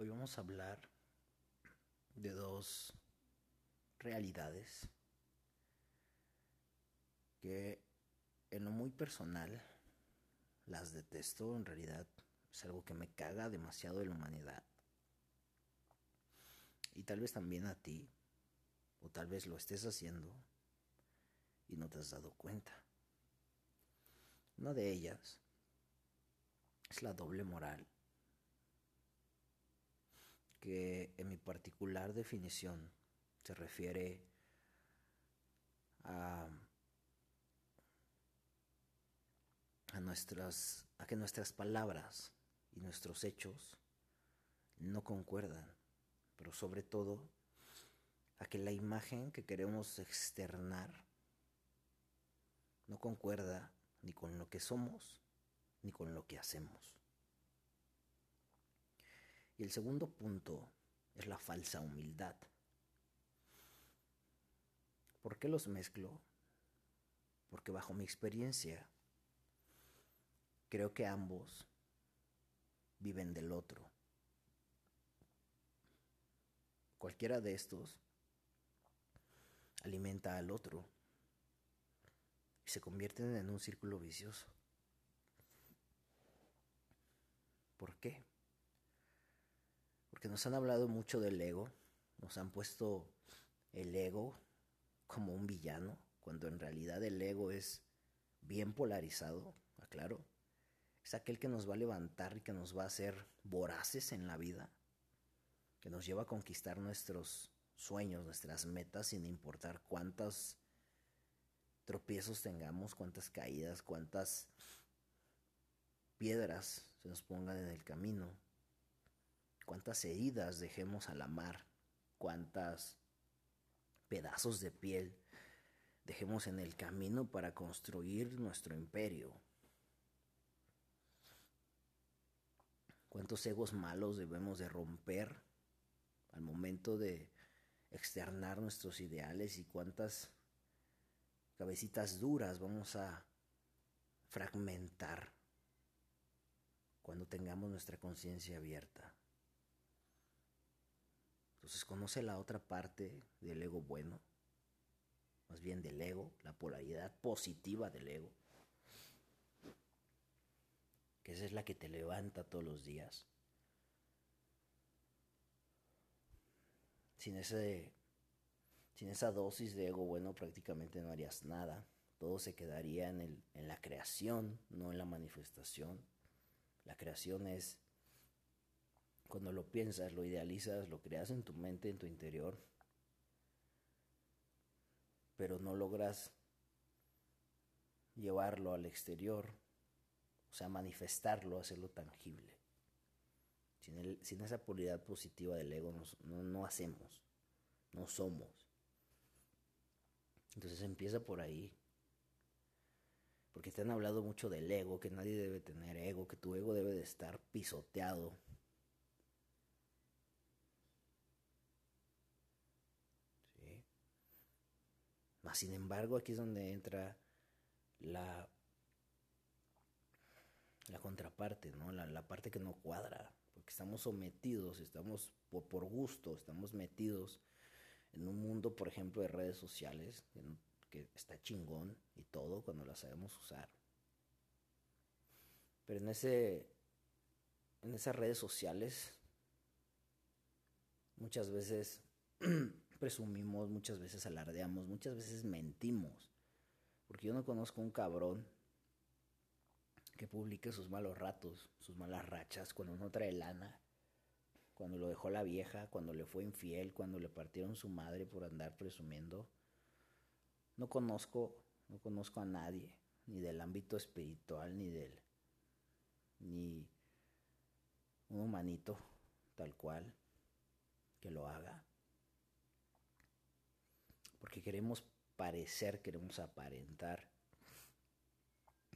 Hoy vamos a hablar de dos realidades que en lo muy personal las detesto, en realidad es algo que me caga demasiado de la humanidad. Y tal vez también a ti, o tal vez lo estés haciendo y no te has dado cuenta. Una de ellas es la doble moral que en mi particular definición se refiere a, a, nuestras, a que nuestras palabras y nuestros hechos no concuerdan, pero sobre todo a que la imagen que queremos externar no concuerda ni con lo que somos ni con lo que hacemos. Y el segundo punto es la falsa humildad. ¿Por qué los mezclo? Porque bajo mi experiencia creo que ambos viven del otro. Cualquiera de estos alimenta al otro y se convierten en un círculo vicioso. ¿Por qué? Porque nos han hablado mucho del ego, nos han puesto el ego como un villano, cuando en realidad el ego es bien polarizado, aclaro. Es aquel que nos va a levantar y que nos va a hacer voraces en la vida, que nos lleva a conquistar nuestros sueños, nuestras metas, sin importar cuántos tropiezos tengamos, cuántas caídas, cuántas piedras se nos pongan en el camino cuántas heridas dejemos a la mar, cuántas pedazos de piel dejemos en el camino para construir nuestro imperio. Cuántos egos malos debemos de romper al momento de externar nuestros ideales y cuántas cabecitas duras vamos a fragmentar cuando tengamos nuestra conciencia abierta. Entonces conoce la otra parte del ego bueno, más bien del ego, la polaridad positiva del ego, que esa es la que te levanta todos los días. Sin, sin esa dosis de ego bueno prácticamente no harías nada. Todo se quedaría en, el, en la creación, no en la manifestación. La creación es cuando lo piensas, lo idealizas, lo creas en tu mente, en tu interior, pero no logras llevarlo al exterior, o sea, manifestarlo, hacerlo tangible. Sin, esa polaridad positiva del ego no, no hacemos, no somos. Entonces empieza por ahí. Porque te han hablado mucho del ego, que nadie debe tener ego, que tu ego debe de estar pisoteado, sin embargo, aquí es donde entra la, la contraparte, ¿no? La, parte que no cuadra, porque estamos sometidos, estamos por, por, gusto, estamos metidos en un mundo, por ejemplo, de redes sociales, que está chingón y todo cuando la sabemos usar. Pero en ese en esas redes sociales muchas veces presumimos, muchas veces alardeamos, muchas veces mentimos. Porque yo no conozco un cabrón que publique sus malos ratos, sus malas rachas, cuando no trae lana, cuando lo dejó la vieja, cuando le fue infiel, cuando le partieron su madre por andar presumiendo. No conozco, no conozco a nadie, ni del ámbito espiritual, ni del, ni un humanito tal cual que lo haga porque queremos parecer, queremos aparentar.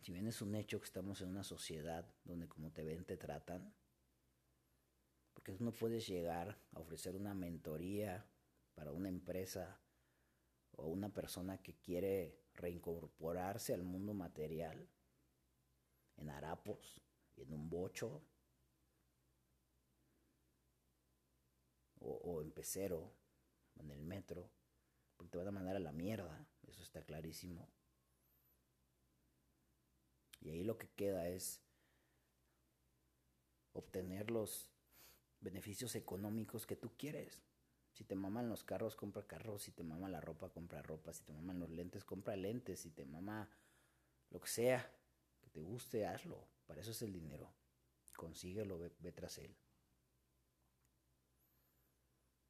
Si bien es un hecho que estamos en una sociedad donde como te ven te tratan, porque tú no puedes llegar a ofrecer una mentoría para una empresa o una persona que quiere reincorporarse al mundo material en harapos y en un bocho o, en pecero, en el metro, porque te van a mandar a la mierda, eso está clarísimo. Y ahí lo que queda es obtener los beneficios económicos que tú quieres. Si te maman los carros, compra carros. Si te mama la ropa, compra ropa. Si te maman los lentes, compra lentes. Si te mama lo que sea que te guste, hazlo. Para eso es el dinero. Consíguelo, ve, tras él.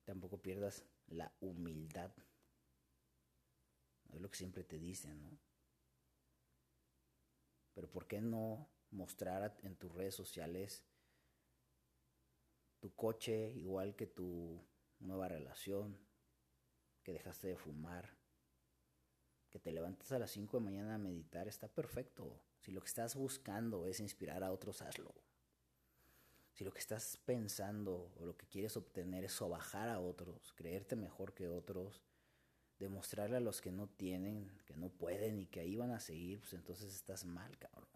Tampoco pierdas la humildad. Es lo que siempre te dicen, ¿no? Pero ¿por qué no mostrar en tus redes sociales tu coche igual que tu nueva relación, que dejaste de fumar, que te levantes a las 5 de mañana a meditar, está perfecto. Si lo que estás buscando es inspirar a otros, hazlo. Si lo que estás pensando o lo que quieres obtener es sobajar a otros, creerte mejor que otros, demostrarle a los que no tienen, que no pueden y que ahí van a seguir, pues entonces estás mal, cabrón.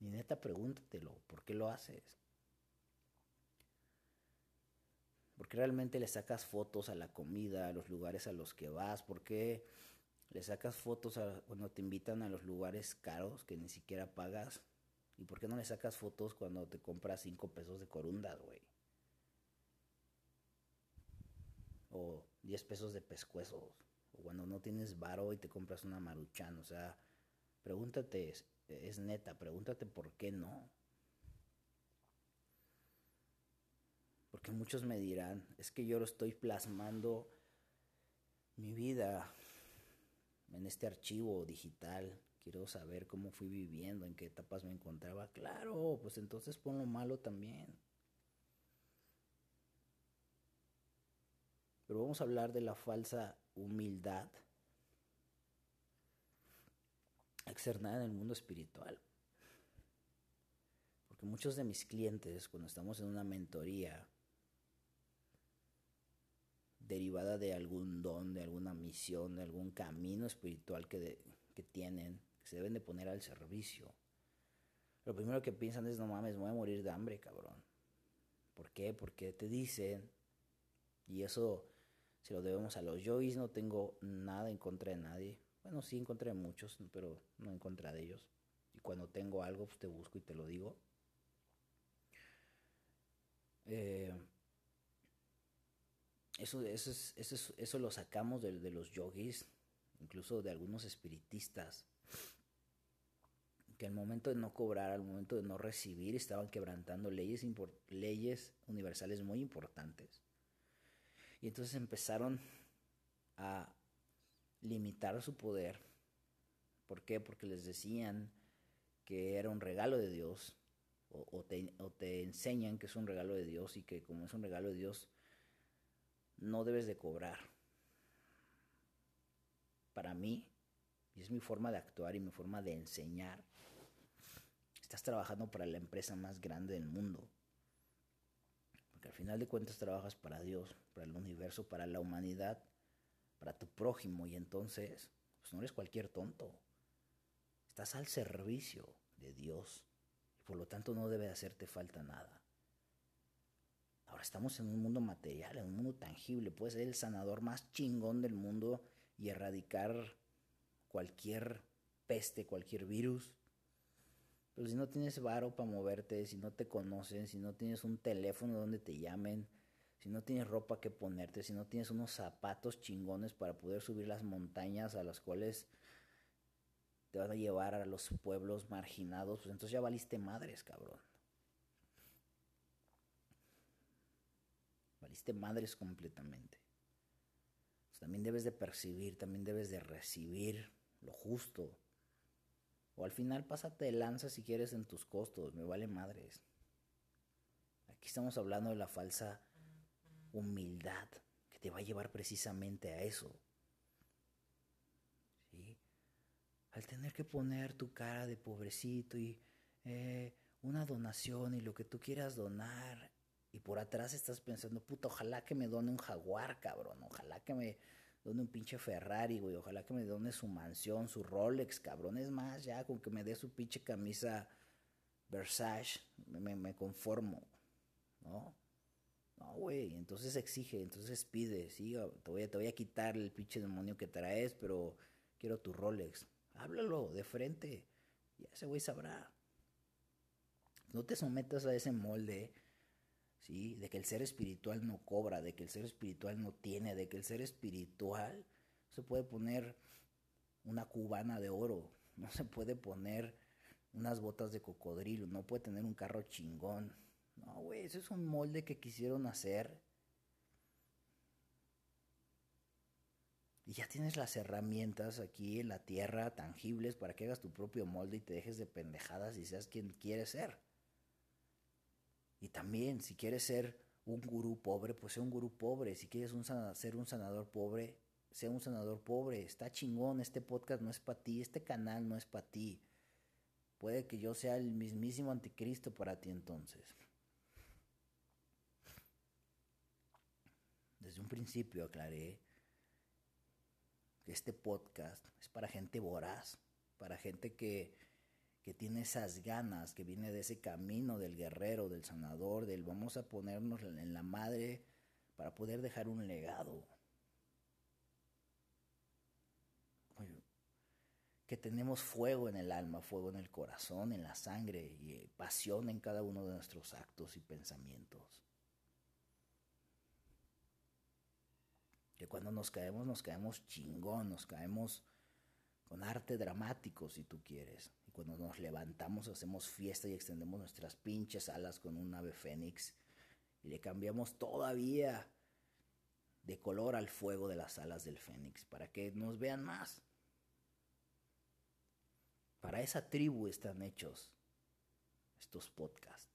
Y neta, pregúntatelo, ¿por qué lo haces? ¿Por qué realmente le sacas fotos a la comida, a los lugares a los que vas? ¿Por qué le sacas fotos cuando te invitan a los lugares caros que ni siquiera pagas? ¿Y por qué no le sacas fotos cuando te compras cinco pesos de corundas, güey? O 10 pesos de pescuezos. O cuando no tienes varo y te compras una maruchan. O sea, pregúntate, es neta, pregúntate por qué no. Porque muchos me dirán, es que yo lo estoy plasmando mi vida en este archivo digital. Quiero saber cómo fui viviendo, en qué etapas me encontraba. Claro, pues entonces pon lo malo también. Pero vamos a hablar de la falsa humildad externada en el mundo espiritual. Porque muchos de mis clientes, cuando estamos en una mentoría, derivada de algún don, de alguna misión, de algún camino espiritual que, que tienen, que se deben de poner al servicio. Lo primero que piensan es, no mames, voy a morir de hambre, cabrón. ¿Por qué? Porque te dicen, y eso se lo debemos a los yogis, no tengo nada en contra de nadie. Bueno, sí en contra de muchos, pero no en contra de ellos. Y cuando tengo algo, pues te busco y te lo digo. Eh, eso, eso, eso, eso lo sacamos de, de, los yogis, incluso de algunos espiritistas, que al momento de no cobrar, al momento de no recibir, estaban quebrantando leyes, leyes universales muy importantes. Y entonces empezaron a limitar su poder. ¿Por qué? Porque les decían que era un regalo de Dios, o, te, o te enseñan que es un regalo de Dios y que como es un regalo de Dios, no debes de cobrar. Para mí, y es mi forma de actuar y mi forma de enseñar, estás trabajando para la empresa más grande del mundo. Porque al final de cuentas trabajas para Dios, para el universo, para la humanidad, para tu prójimo y entonces, pues no eres cualquier tonto. Estás al servicio de Dios y por lo tanto no debe hacerte falta nada. Ahora estamos en un mundo material, en un mundo tangible. Puedes ser el sanador más chingón del mundo y erradicar cualquier peste, cualquier virus. Pero si no tienes varo para moverte, si no te conocen, si no tienes un teléfono donde te llamen, si no tienes ropa que ponerte, si no tienes unos zapatos chingones para poder subir las montañas a las cuales te van a llevar a los pueblos marginados, pues entonces ya valiste madres, cabrón. valiste madres completamente. Pues también debes de percibir, también debes de recibir lo justo. O al final pásate de lanza si quieres en tus costos, me vale madres. Aquí estamos hablando de la falsa humildad que te va a llevar precisamente a eso. Al tener que poner tu cara de pobrecito y eh, una donación y lo que tú quieras donar y por atrás estás pensando, puta, ojalá que me done un jaguar, cabrón. Ojalá que me done un pinche Ferrari, güey. Ojalá que me done su mansión, su Rolex, cabrón. Es más, ya con que me dé su pinche camisa Versace, me, me conformo, ¿no? No, güey, entonces exige, entonces pide, sí, te voy, a, te voy a quitar el pinche demonio que traes, pero quiero tu Rolex. Háblalo de frente, y ese güey sabrá. No te sometas a ese molde, De que el ser espiritual no cobra, de que el ser espiritual no tiene, de que el ser espiritual se puede poner una cubana de oro, no se puede poner unas botas de cocodrilo, no puede tener un carro chingón. No, güey, eso es un molde que quisieron hacer. Y ya tienes las herramientas aquí en la tierra tangibles para que hagas tu propio molde y te dejes de pendejadas y seas quien quieres ser. Y también, si quieres ser un gurú pobre, pues sea un gurú pobre. Si quieres ser un sanador pobre, sea un sanador pobre. Está chingón, este podcast no es para ti, este canal no es para ti. Puede que yo sea el mismísimo anticristo para ti entonces. Desde un principio aclaré que este podcast es para gente voraz, para gente que, que tiene esas ganas, que viene de ese camino del guerrero, del sanador, del vamos a ponernos en la madre para poder dejar un legado. que tenemos fuego en el alma, fuego en el corazón, en la sangre y eh, pasión en cada uno de nuestros actos y pensamientos. Que cuando nos caemos, nos caemos chingón, nos caemos con arte dramático, si tú quieres. Cuando nos levantamos, hacemos fiesta y extendemos nuestras pinches alas con un ave fénix y le cambiamos todavía de color al fuego de las alas del fénix para que nos vean más. Para esa tribu están hechos estos podcasts.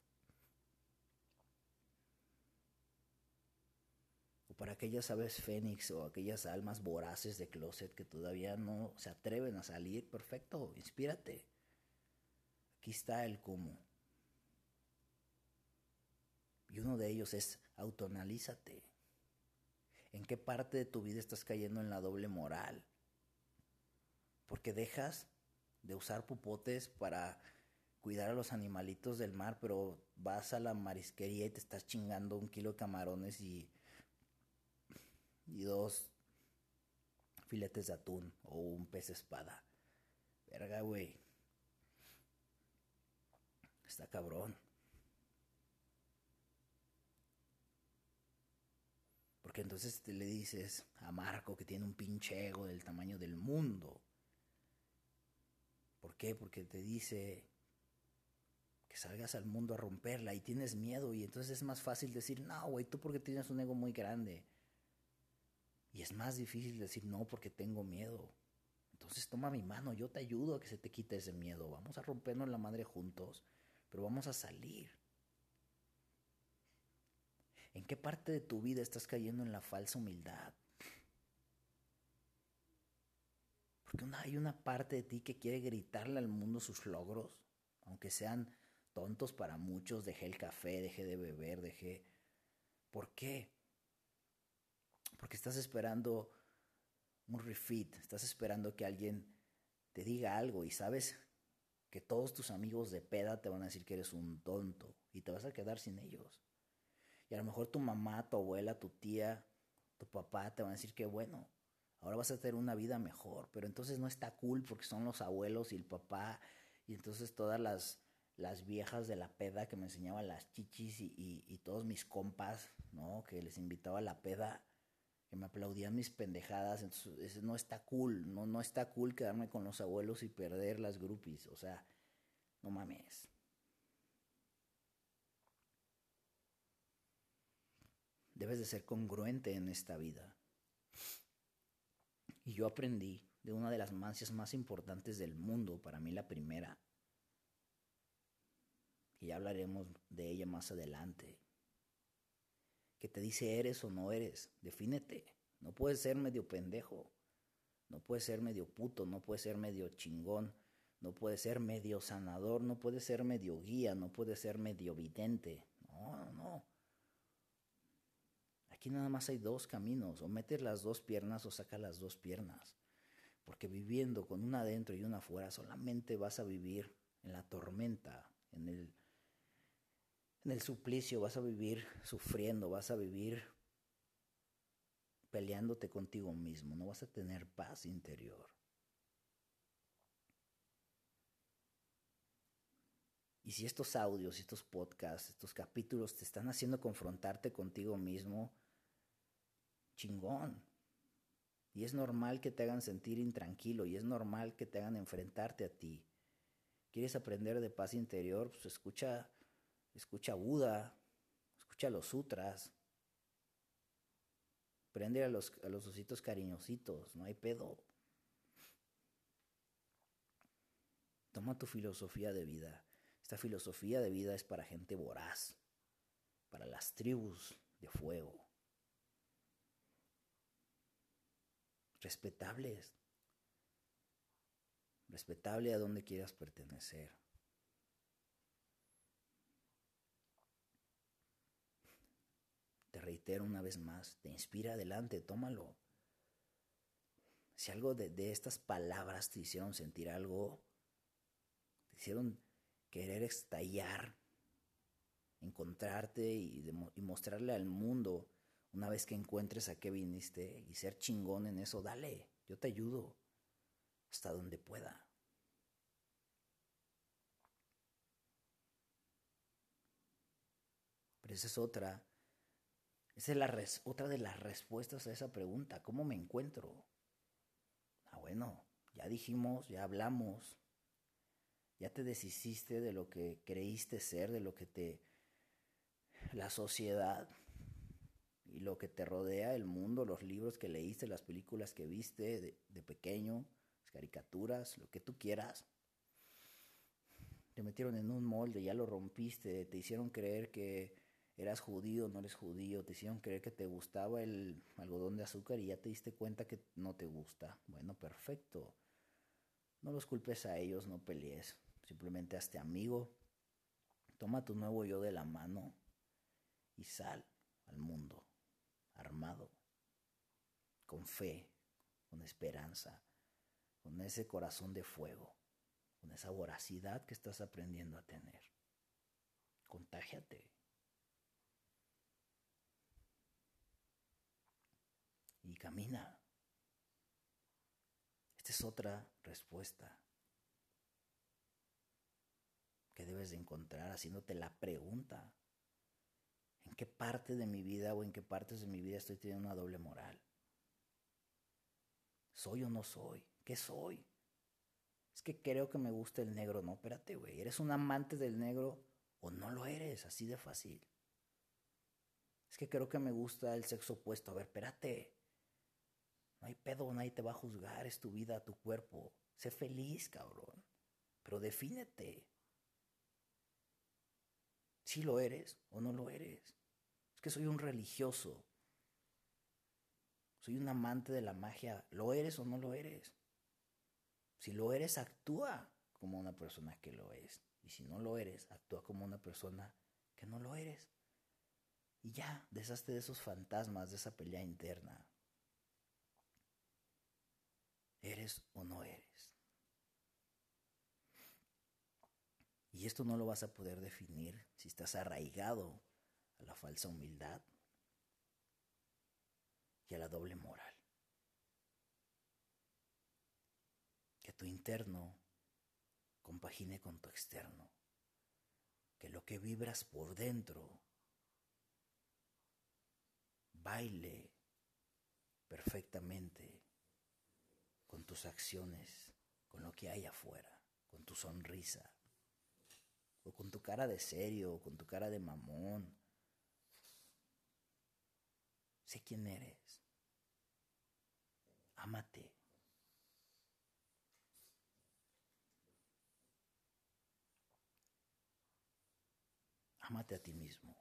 O para aquellas aves fénix o aquellas almas voraces de closet que todavía no se atreven a salir, perfecto, inspírate. Aquí está el cómo. Y uno de ellos es autoanalízate. ¿En qué parte de tu vida estás cayendo en la doble moral? Porque dejas de usar pupotes para cuidar a los animalitos del mar, pero vas a la marisquería y te estás chingando un kilo de camarones y, y dos filetes de atún o un pez espada. Verga, güey. Está cabrón. Porque entonces te le dices a Marco que tiene un pinche ego del tamaño del mundo ¿Por qué? Porque te dice que salgas al mundo a romperla y tienes miedo y entonces es más fácil decir, no, güey, tú porque tienes un ego muy grande. Y es más difícil decir, no, porque tengo miedo. Entonces toma mi mano, yo te ayudo a que se te quite ese miedo. Vamos a rompernos la madre juntos, pero vamos a salir. ¿En qué parte de tu vida estás cayendo en la falsa humildad? Porque hay una parte de ti que quiere gritarle al mundo sus logros, aunque sean tontos para muchos. Dejé el café, dejé de beber, dejé... ¿Por qué? Porque estás esperando un refit, estás esperando que alguien te diga algo y sabes que todos tus amigos de peda te van a decir que eres un tonto y te vas a quedar sin ellos. Y a lo mejor tu mamá, tu abuela, tu tía, tu papá te van a decir que bueno, ahora vas a tener una vida mejor, pero entonces no está cool porque son los abuelos y el papá y entonces todas las, las viejas de la peda que me enseñaban las chichis y, todos mis compas, ¿no? Que les invitaba a la peda, que me aplaudían mis pendejadas, entonces no está cool, no, no está cool quedarme con los abuelos y perder las groupies, o sea, no mames. Debes de ser congruente en esta vida. Y yo aprendí de una de las mancias más importantes del mundo, para mí la primera, y ya hablaremos de ella más adelante, que te dice eres o no eres, defínete, no puedes ser medio pendejo, no puedes ser medio puto, no puedes ser medio chingón, no puedes ser medio sanador, no puedes ser medio guía, no puedes ser medio vidente, no, no. Aquí nada más hay dos caminos, o metes las dos piernas o sacas las dos piernas. Porque viviendo con una adentro y una afuera, solamente vas a vivir en la tormenta, en el en el suplicio, vas a vivir sufriendo, vas a vivir peleándote contigo mismo, no vas a tener paz interior. Y si estos audios, estos podcasts, estos capítulos te están haciendo confrontarte contigo mismo, chingón. Y es normal que te hagan sentir intranquilo y es normal que te hagan enfrentarte a ti. ¿Quieres aprender de paz interior? Pues escucha, escucha Buda, escucha los sutras. Prende a los, a los ositos cariñositos, no hay pedo. Toma tu filosofía de vida. Esta filosofía de vida es para gente voraz, para las tribus de fuego. Respetables. Respetable a donde quieras pertenecer. Te reitero una vez más, te inspira adelante, tómalo. Si algo de, de estas palabras te hicieron sentir algo, te hicieron querer estallar, encontrarte y, y, mostrarle al mundo una vez que encuentres a qué viniste y ser chingón en eso, dale, yo te ayudo hasta donde pueda. Pero esa es otra, esa es la otra de las respuestas a esa pregunta, ¿cómo me encuentro? Ah, bueno, ya dijimos, ya hablamos, ya te deshiciste de lo que creíste ser, de lo que te... la sociedad y lo que te rodea, el mundo, los libros que leíste, las películas que viste de, de pequeño, las caricaturas, lo que tú quieras. Te metieron en un molde, ya lo rompiste, te hicieron creer que eras judío, no eres judío, te hicieron creer que te gustaba el algodón de azúcar y ya te diste cuenta que no te gusta. Bueno, perfecto. No los culpes a ellos, no pelees. Simplemente hazte amigo, toma tu nuevo yo de la mano y sal al mundo armado, con fe, con esperanza, con ese corazón de fuego, con esa voracidad que estás aprendiendo a tener. Contágiate. Y camina. Esta es otra respuesta que debes de encontrar haciéndote la pregunta. ¿En qué parte de mi vida o en qué partes de mi vida estoy teniendo una doble moral? ¿Soy o no soy? ¿Qué soy? Es que creo que me gusta el negro. No, espérate, güey. ¿Eres un amante del negro o no lo eres? Así de fácil. Es que creo que me gusta el sexo opuesto. A ver, espérate. No hay pedo, nadie te va a juzgar. Es tu vida, tu cuerpo. Sé feliz, cabrón. Pero defínete si lo eres o no lo eres. Es que soy un religioso. Soy un amante de la magia. ¿Lo eres o no lo eres? Si lo eres, actúa como una persona que lo es. Y si no lo eres, actúa como una persona que no lo eres. Y ya, deshazte de esos fantasmas, de esa pelea interna. ¿Eres o no eres? Y esto no lo vas a poder definir si estás arraigado a la falsa humildad y a la doble moral. Que tu interno compagine con tu externo. Que lo que vibras por dentro baile perfectamente con tus acciones, con lo que hay afuera, con tu sonrisa, o con tu cara de serio, o con tu cara de mamón. Sé quién eres. Ámate. Ámate a ti mismo.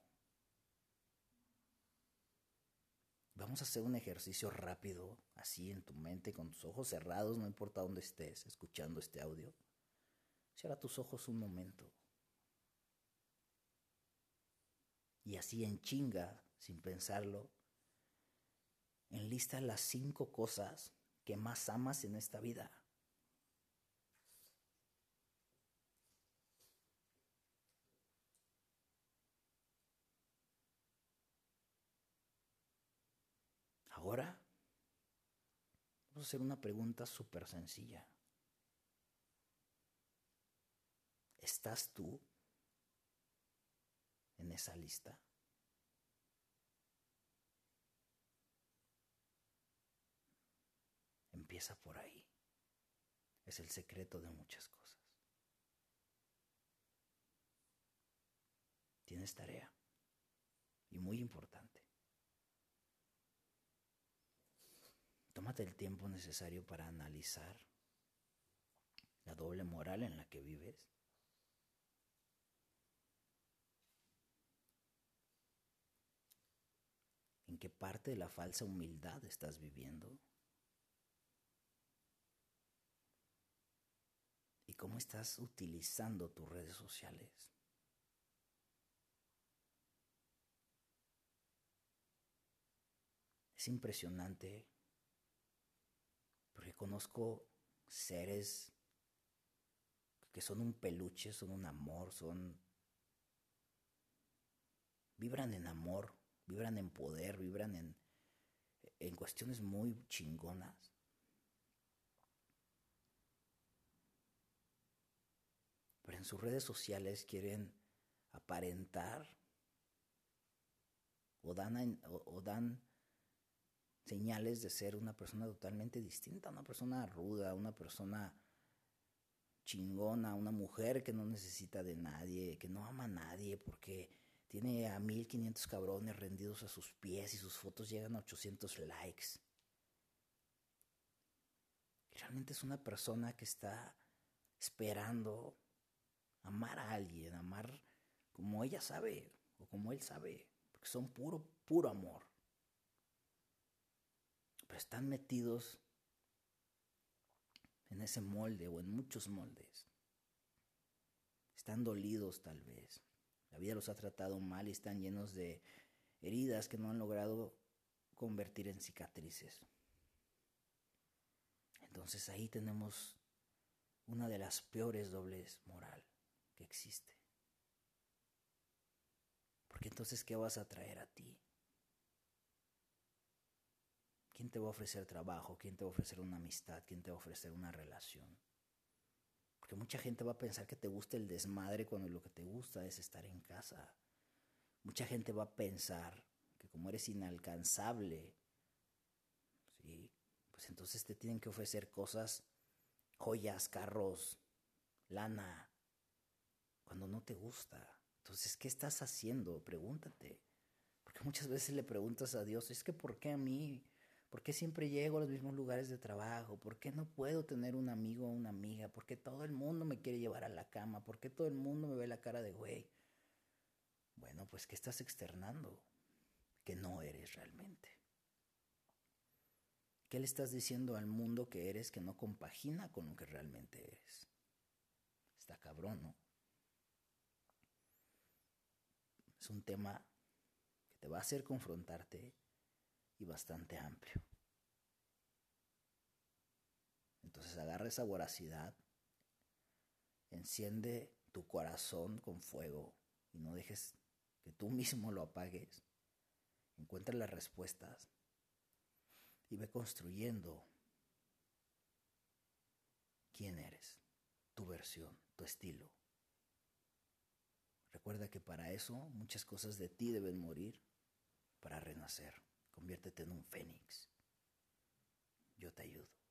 Vamos a hacer un ejercicio rápido, así en tu mente, con tus ojos cerrados, no importa dónde estés escuchando este audio. Cierra tus ojos un momento. Y así en chinga, sin pensarlo, enlista las cinco cosas que más amas en esta vida. Ahora hacer una pregunta súper sencilla. ¿Estás tú en esa lista? Empieza por ahí. Es el secreto de muchas cosas. Tienes tarea. Y muy importante. Tómate el tiempo necesario para analizar la doble moral en la que vives. ¿En qué parte de la falsa humildad estás viviendo? ¿Y cómo estás utilizando tus redes sociales? Es impresionante porque conozco seres que son un peluche, son un amor, son... vibran en amor, vibran en poder, vibran en, en cuestiones muy chingonas. Pero en sus redes sociales quieren aparentar o dan, o dan señales de ser una persona totalmente distinta, una persona ruda, una persona chingona, una mujer que no necesita de nadie, que no ama a nadie porque tiene a 1500 cabrones rendidos a sus pies y sus fotos llegan a 800 likes. realmente es una persona que está esperando amar a alguien, amar como ella sabe o como él sabe, porque son puro, puro amor pero están metidos en ese molde o en muchos moldes. Están dolidos tal vez. La vida los ha tratado mal y están llenos de heridas que no han logrado convertir en cicatrices. Entonces ahí tenemos una de las peores dobles moral que existe. Porque entonces, ¿qué vas a traer a ti? ¿Quién te va a ofrecer trabajo? ¿Quién te va a ofrecer una amistad? ¿Quién te va a ofrecer una relación? Porque mucha gente va a pensar que te gusta el desmadre cuando lo que te gusta es estar en casa. Mucha gente va a pensar que como eres inalcanzable, ¿sí? pues entonces te tienen que ofrecer cosas, joyas, carros, lana, cuando no te gusta. Entonces, ¿qué estás haciendo? Pregúntate. Porque muchas veces le preguntas a Dios, es que ¿por qué a mí? ¿Por qué siempre llego a los mismos lugares de trabajo? ¿Por qué no puedo tener un amigo o una amiga? ¿Por qué todo el mundo me quiere llevar a la cama? ¿Por qué todo el mundo me ve la cara de güey? Bueno, pues ¿qué estás externando? Que no eres realmente. ¿Qué le estás diciendo al mundo que eres que no compagina con lo que realmente eres? Está cabrón, ¿no? Es un tema que te va a hacer confrontarte y bastante amplio. Entonces agarra esa voracidad, enciende tu corazón con fuego y no dejes que tú mismo lo apagues. Encuentra las respuestas y ve construyendo quién eres, tu versión, tu estilo. Recuerda que para eso muchas cosas de ti deben morir para renacer. Conviértete en un fénix. Yo te ayudo.